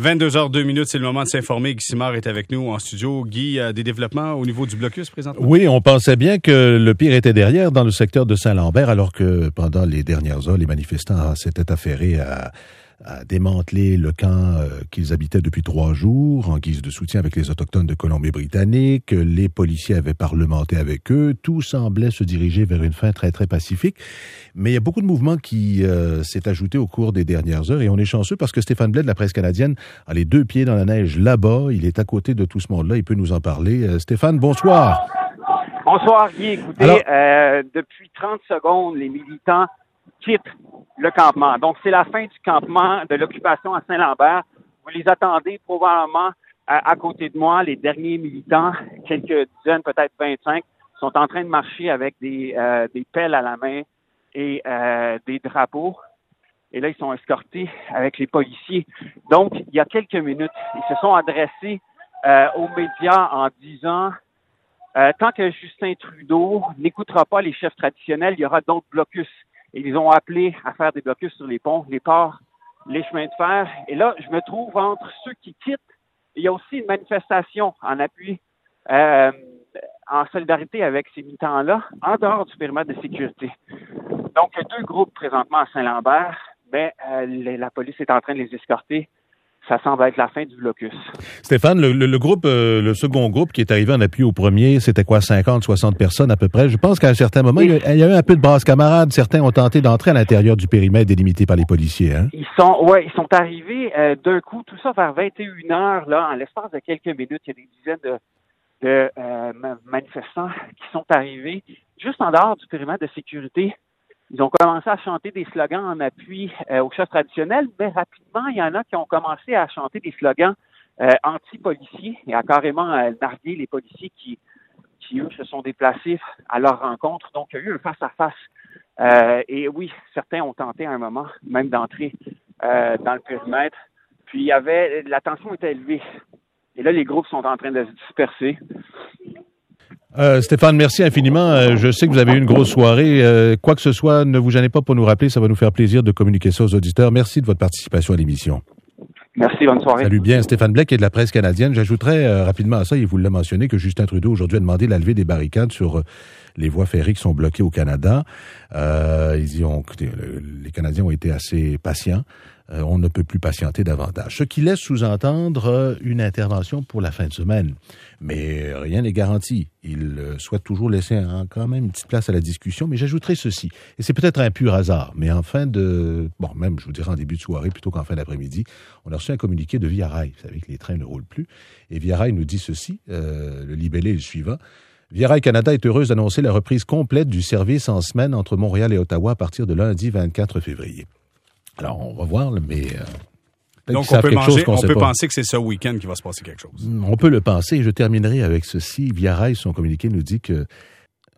22h02 minutes, c'est le moment de s'informer. Guy Simard est avec nous en studio. Guy, a des développements au niveau du blocus présentement? Oui, on pensait bien que le pire était derrière dans le secteur de Saint-Lambert, alors que pendant les dernières heures, les manifestants s'étaient affairés à à démanteler le camp euh, qu'ils habitaient depuis trois jours en guise de soutien avec les Autochtones de Colombie-Britannique. Les policiers avaient parlementé avec eux. Tout semblait se diriger vers une fin très, très pacifique. Mais il y a beaucoup de mouvements qui euh, s'est ajouté au cours des dernières heures et on est chanceux parce que Stéphane Blais de la presse canadienne a les deux pieds dans la neige là-bas. Il est à côté de tout ce monde-là. Il peut nous en parler. Euh, Stéphane, bonsoir. Bonsoir, Guy. Écoutez, depuis 30 secondes, les militants quittent le campement. Donc, c'est la fin du campement de l'occupation à Saint-Lambert. Vous les attendez probablement à, côté de moi. Les derniers militants, quelques dizaines, peut-être 25, sont en train de marcher avec des, euh, des pelles à la main et euh, des drapeaux. Et là, ils sont escortés avec les policiers. Donc, il y a quelques minutes, ils se sont adressés euh, aux médias en disant tant que Justin Trudeau n'écoutera pas les chefs traditionnels, il y aura d'autres blocus ils ont appelé à faire des blocus sur les ponts, les ports, les chemins de fer. Et là, je me trouve entre ceux qui quittent. Il y a aussi une manifestation en appui, euh, en solidarité avec ces militants-là, en dehors du périmètre de sécurité. Donc, il y a deux groupes présentement à Saint-Lambert, mais euh, la police est en train de les escorter ça semble être la fin du blocus. Stéphane, le, groupe, euh, le second groupe qui est arrivé en appui au premier, c'était quoi, 50, 60 personnes à peu près? Je pense qu'à un certain moment, il, y a, eu un peu de brasse camarade. Certains ont tenté d'entrer à l'intérieur du périmètre délimité par les policiers. Hein? Ils sont, ouais, ils sont arrivés euh, d'un coup, tout ça vers 21 heures, là, en l'espace de quelques minutes. Il y a des dizaines de, euh, manifestants qui sont arrivés juste en dehors du périmètre de sécurité ils ont commencé à chanter des slogans en appui euh, aux chefs traditionnels, mais rapidement, il y en a qui ont commencé à chanter des slogans euh, anti-policiers et à carrément euh, narguer les policiers qui, qui, eux, se sont déplacés à leur rencontre. Donc, il y a eu un face-à-face. et oui, certains ont tenté à un moment même d'entrer dans le périmètre. Puis, il y avait, la tension était élevée. Et là, les groupes sont en train de se disperser. Euh, Stéphane, merci infiniment. Euh, je sais que vous avez eu une grosse soirée. Euh, quoi que ce soit, ne vous gênez pas pour nous rappeler. Ça va nous faire plaisir de communiquer ça aux auditeurs. Merci de votre participation à l'émission. Merci, bonne soirée. Salut bien. Stéphane Blake est de la presse canadienne. J'ajouterais rapidement à ça, il vous l'a mentionné, que Justin Trudeau aujourd'hui a demandé la levée des barricades sur les voies ferrées qui sont bloquées au Canada. ils ont, les Canadiens ont été assez patients. Euh, on ne peut plus patienter davantage. Ce qui laisse sous-entendre euh, une intervention pour la fin de semaine. Mais rien n'est garanti. Il euh, souhaite toujours laisser quand même une petite place à la discussion. Mais j'ajouterai ceci, et c'est peut-être un pur hasard, mais en fin de... Bon, même, je vous dirais en début de soirée plutôt qu'en fin d'après-midi, on a reçu un communiqué de Via Rail. Vous savez que les trains ne roulent plus. Et Via Rail nous dit ceci, le libellé est le suivant. Via Rail Canada est heureuse d'annoncer la reprise complète du service en semaine entre Montréal et Ottawa à partir de lundi 24 février. Alors, on va voir, mais... Euh, Donc, on peut, on peut penser que c'est ce week-end qu'il va se passer quelque chose. Mm, on peut le penser. Je terminerai avec ceci. Via Rail, son communiqué nous dit que,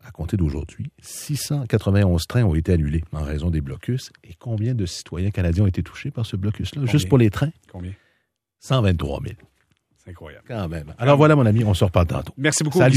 à compter d'aujourd'hui, 691 trains ont été annulés en raison des blocus. Et combien de citoyens canadiens ont été touchés par ce blocus-là? Juste pour les trains? Combien? 123 000. C'est incroyable. Quand même. Alors voilà, mon ami, on se reparle tantôt. Merci beaucoup. Salut.